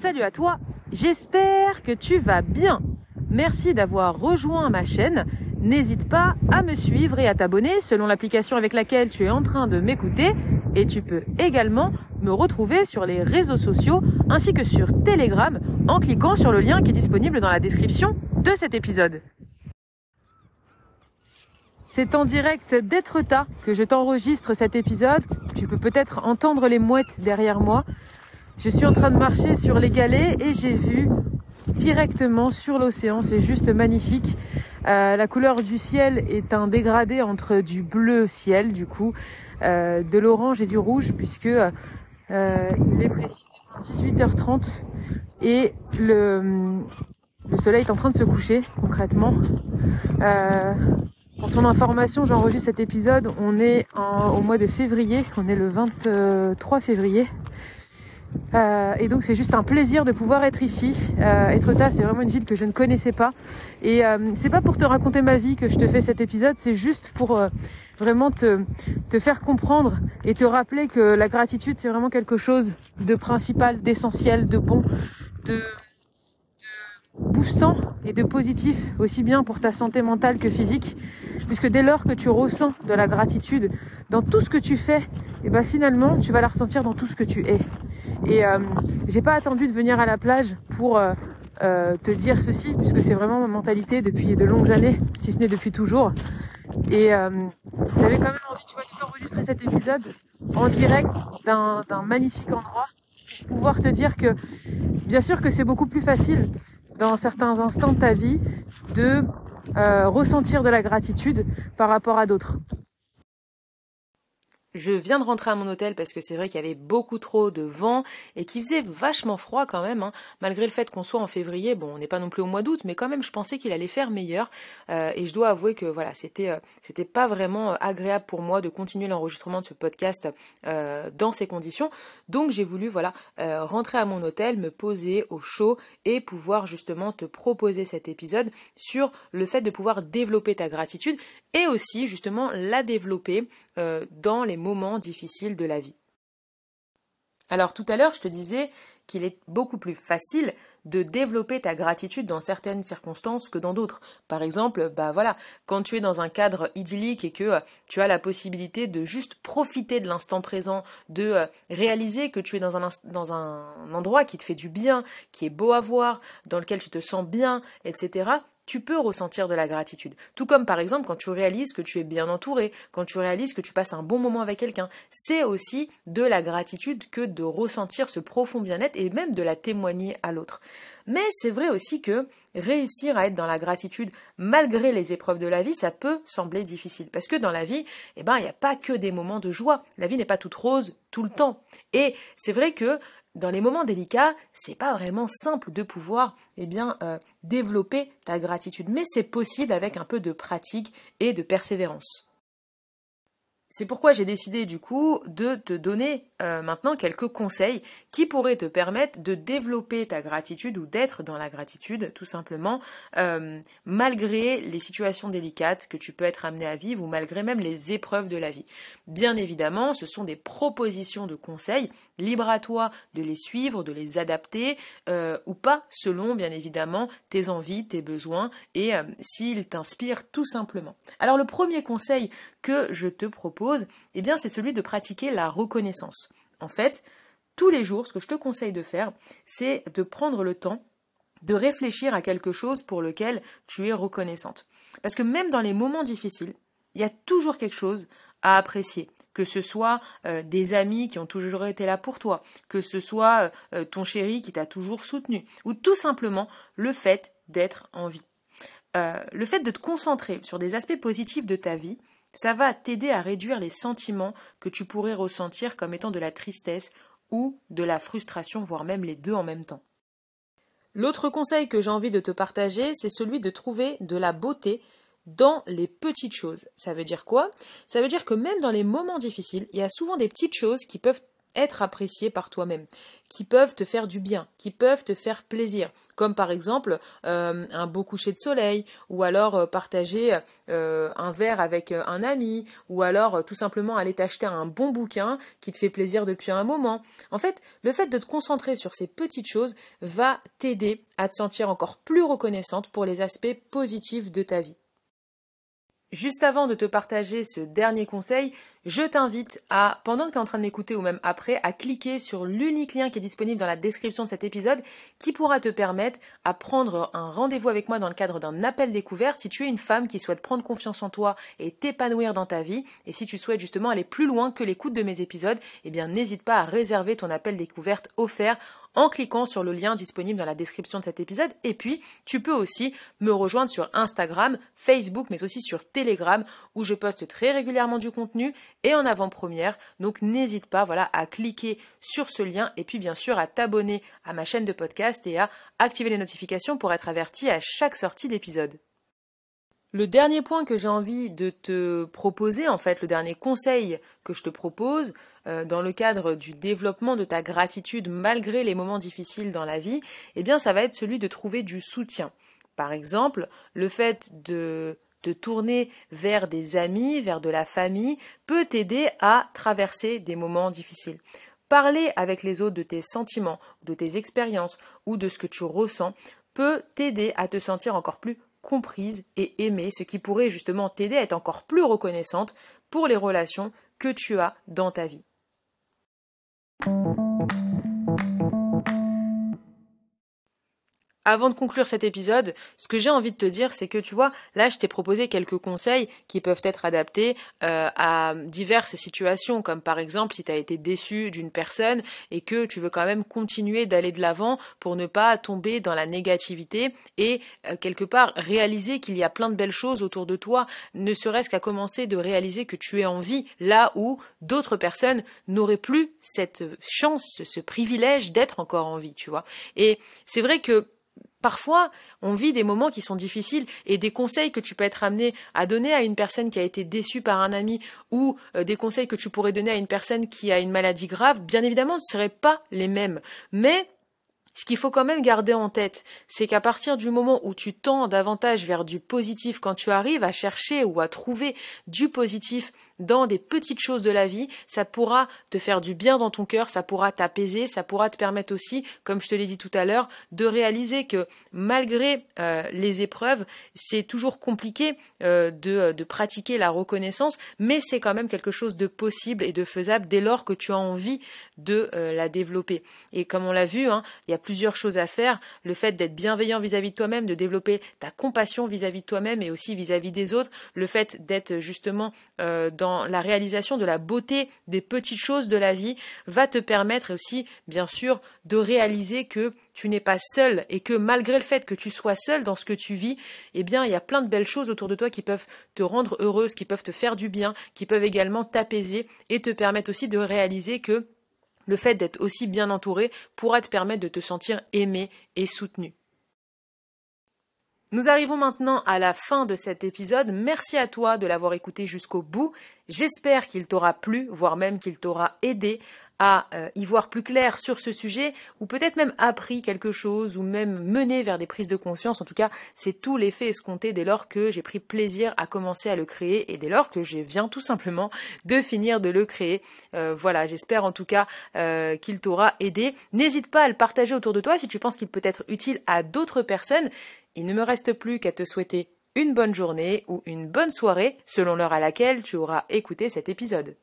Salut à toi, j'espère que tu vas bien. Merci d'avoir rejoint ma chaîne. N'hésite pas à me suivre et à t'abonner selon l'application avec laquelle tu es en train de m'écouter. Et tu peux également me retrouver sur les réseaux sociaux ainsi que sur Telegram en cliquant sur le lien qui est disponible dans la description de cet épisode. C'est en direct d'Etretat que je t'enregistre cet épisode. Tu peux peut-être entendre les mouettes derrière moi. Je suis en train de marcher sur les galets et j'ai vu directement sur l'océan. C'est juste magnifique. Euh, la couleur du ciel est un dégradé entre du bleu ciel, du coup, euh, de l'orange et du rouge, puisque euh, il est précisément 18h30 et le, le soleil est en train de se coucher concrètement. Euh, pour ton information, j'enregistre cet épisode, on est en, au mois de février, on est le 23 février. Euh, et donc c'est juste un plaisir de pouvoir être ici. Euh, Etretat, c'est vraiment une ville que je ne connaissais pas. Et euh, c'est pas pour te raconter ma vie que je te fais cet épisode, c'est juste pour euh, vraiment te, te faire comprendre et te rappeler que la gratitude, c'est vraiment quelque chose de principal, d'essentiel, de bon, de, de boostant et de positif, aussi bien pour ta santé mentale que physique. Puisque dès lors que tu ressens de la gratitude dans tout ce que tu fais, et ben finalement tu vas la ressentir dans tout ce que tu es. Et euh, j'ai pas attendu de venir à la plage pour euh, euh, te dire ceci, puisque c'est vraiment ma mentalité depuis de longues années, si ce n'est depuis toujours. Et euh, j'avais quand même envie, tu vois, de cet épisode en direct d'un magnifique endroit pour pouvoir te dire que bien sûr que c'est beaucoup plus facile dans certains instants de ta vie de euh, ressentir de la gratitude par rapport à d'autres. Je viens de rentrer à mon hôtel parce que c'est vrai qu'il y avait beaucoup trop de vent et qu'il faisait vachement froid quand même, hein. malgré le fait qu'on soit en février. Bon, on n'est pas non plus au mois d'août, mais quand même, je pensais qu'il allait faire meilleur. Euh, et je dois avouer que voilà, c'était euh, c'était pas vraiment euh, agréable pour moi de continuer l'enregistrement de ce podcast euh, dans ces conditions. Donc j'ai voulu voilà rentrer à mon hôtel, me poser au chaud et pouvoir justement te proposer cet épisode sur le fait de pouvoir développer ta gratitude et aussi justement la développer euh, dans les moments difficiles de la vie. Alors tout à l'heure, je te disais qu'il est beaucoup plus facile de développer ta gratitude dans certaines circonstances que dans d'autres. Par exemple, bah voilà, quand tu es dans un cadre idyllique et que euh, tu as la possibilité de juste profiter de l'instant présent, de euh, réaliser que tu es dans un, dans un endroit qui te fait du bien, qui est beau à voir, dans lequel tu te sens bien, etc tu peux ressentir de la gratitude. Tout comme par exemple quand tu réalises que tu es bien entouré, quand tu réalises que tu passes un bon moment avec quelqu'un. C'est aussi de la gratitude que de ressentir ce profond bien-être et même de la témoigner à l'autre. Mais c'est vrai aussi que réussir à être dans la gratitude malgré les épreuves de la vie, ça peut sembler difficile. Parce que dans la vie, eh ben, il n'y a pas que des moments de joie. La vie n'est pas toute rose tout le temps. Et c'est vrai que dans les moments délicats, c'est pas vraiment simple de pouvoir eh bien euh, développer ta gratitude, mais c'est possible avec un peu de pratique et de persévérance. C'est pourquoi j'ai décidé du coup de te donner euh, maintenant quelques conseils qui pourraient te permettre de développer ta gratitude ou d'être dans la gratitude tout simplement euh, malgré les situations délicates que tu peux être amené à vivre ou malgré même les épreuves de la vie. Bien évidemment, ce sont des propositions de conseils, libre à toi de les suivre, de les adapter euh, ou pas selon bien évidemment tes envies, tes besoins et s'ils t'inspirent tout simplement. Alors le premier conseil que je te propose, eh bien c'est celui de pratiquer la reconnaissance. En fait, tous les jours, ce que je te conseille de faire, c'est de prendre le temps de réfléchir à quelque chose pour lequel tu es reconnaissante. Parce que même dans les moments difficiles, il y a toujours quelque chose à apprécier. Que ce soit euh, des amis qui ont toujours été là pour toi, que ce soit euh, ton chéri qui t'a toujours soutenu, ou tout simplement le fait d'être en vie. Euh, le fait de te concentrer sur des aspects positifs de ta vie, ça va t'aider à réduire les sentiments que tu pourrais ressentir comme étant de la tristesse ou de la frustration, voire même les deux en même temps. L'autre conseil que j'ai envie de te partager, c'est celui de trouver de la beauté dans les petites choses. Ça veut dire quoi? Ça veut dire que même dans les moments difficiles, il y a souvent des petites choses qui peuvent être apprécié par toi-même, qui peuvent te faire du bien, qui peuvent te faire plaisir, comme par exemple euh, un beau coucher de soleil, ou alors euh, partager euh, un verre avec un ami, ou alors tout simplement aller t'acheter un bon bouquin qui te fait plaisir depuis un moment. En fait, le fait de te concentrer sur ces petites choses va t'aider à te sentir encore plus reconnaissante pour les aspects positifs de ta vie. Juste avant de te partager ce dernier conseil, je t'invite à, pendant que tu es en train de m'écouter ou même après, à cliquer sur l'unique lien qui est disponible dans la description de cet épisode qui pourra te permettre à prendre un rendez-vous avec moi dans le cadre d'un appel découverte. Si tu es une femme qui souhaite prendre confiance en toi et t'épanouir dans ta vie et si tu souhaites justement aller plus loin que l'écoute de mes épisodes, eh bien n'hésite pas à réserver ton appel découverte offert en cliquant sur le lien disponible dans la description de cet épisode. Et puis, tu peux aussi me rejoindre sur Instagram, Facebook, mais aussi sur Telegram, où je poste très régulièrement du contenu et en avant-première. Donc, n'hésite pas, voilà, à cliquer sur ce lien et puis, bien sûr, à t'abonner à ma chaîne de podcast et à activer les notifications pour être averti à chaque sortie d'épisode. Le dernier point que j'ai envie de te proposer, en fait, le dernier conseil que je te propose euh, dans le cadre du développement de ta gratitude malgré les moments difficiles dans la vie, eh bien, ça va être celui de trouver du soutien. Par exemple, le fait de te tourner vers des amis, vers de la famille, peut t'aider à traverser des moments difficiles. Parler avec les autres de tes sentiments, de tes expériences ou de ce que tu ressens peut t'aider à te sentir encore plus comprise et aimée, ce qui pourrait justement t'aider à être encore plus reconnaissante pour les relations que tu as dans ta vie. Avant de conclure cet épisode, ce que j'ai envie de te dire, c'est que tu vois, là, je t'ai proposé quelques conseils qui peuvent être adaptés euh, à diverses situations, comme par exemple si tu as été déçu d'une personne et que tu veux quand même continuer d'aller de l'avant pour ne pas tomber dans la négativité et euh, quelque part réaliser qu'il y a plein de belles choses autour de toi, ne serait-ce qu'à commencer de réaliser que tu es en vie là où d'autres personnes n'auraient plus cette chance, ce privilège d'être encore en vie, tu vois. Et c'est vrai que Parfois, on vit des moments qui sont difficiles et des conseils que tu peux être amené à donner à une personne qui a été déçue par un ami ou euh, des conseils que tu pourrais donner à une personne qui a une maladie grave, bien évidemment, ce ne seraient pas les mêmes. Mais ce qu'il faut quand même garder en tête, c'est qu'à partir du moment où tu tends davantage vers du positif, quand tu arrives à chercher ou à trouver du positif dans des petites choses de la vie, ça pourra te faire du bien dans ton cœur, ça pourra t'apaiser, ça pourra te permettre aussi, comme je te l'ai dit tout à l'heure, de réaliser que malgré euh, les épreuves, c'est toujours compliqué euh, de, de, pratiquer la reconnaissance, mais c'est quand même quelque chose de possible et de faisable dès lors que tu as envie de euh, la développer. Et comme on l'a vu, hein, il y a plusieurs choses à faire. Le fait d'être bienveillant vis-à-vis de toi-même, de développer ta compassion vis-à-vis de toi-même et aussi vis-à-vis des autres, le fait d'être justement dans la réalisation de la beauté des petites choses de la vie va te permettre aussi, bien sûr, de réaliser que tu n'es pas seul et que malgré le fait que tu sois seul dans ce que tu vis, eh bien, il y a plein de belles choses autour de toi qui peuvent te rendre heureuse, qui peuvent te faire du bien, qui peuvent également t'apaiser et te permettre aussi de réaliser que le fait d'être aussi bien entouré pourra te permettre de te sentir aimé et soutenu. Nous arrivons maintenant à la fin de cet épisode. Merci à toi de l'avoir écouté jusqu'au bout. J'espère qu'il t'aura plu, voire même qu'il t'aura aidé à euh, y voir plus clair sur ce sujet, ou peut-être même appris quelque chose, ou même mené vers des prises de conscience. En tout cas, c'est tout l'effet escompté dès lors que j'ai pris plaisir à commencer à le créer et dès lors que je viens tout simplement de finir de le créer. Euh, voilà, j'espère en tout cas euh, qu'il t'aura aidé. N'hésite pas à le partager autour de toi si tu penses qu'il peut être utile à d'autres personnes. Il ne me reste plus qu'à te souhaiter une bonne journée ou une bonne soirée selon l'heure à laquelle tu auras écouté cet épisode.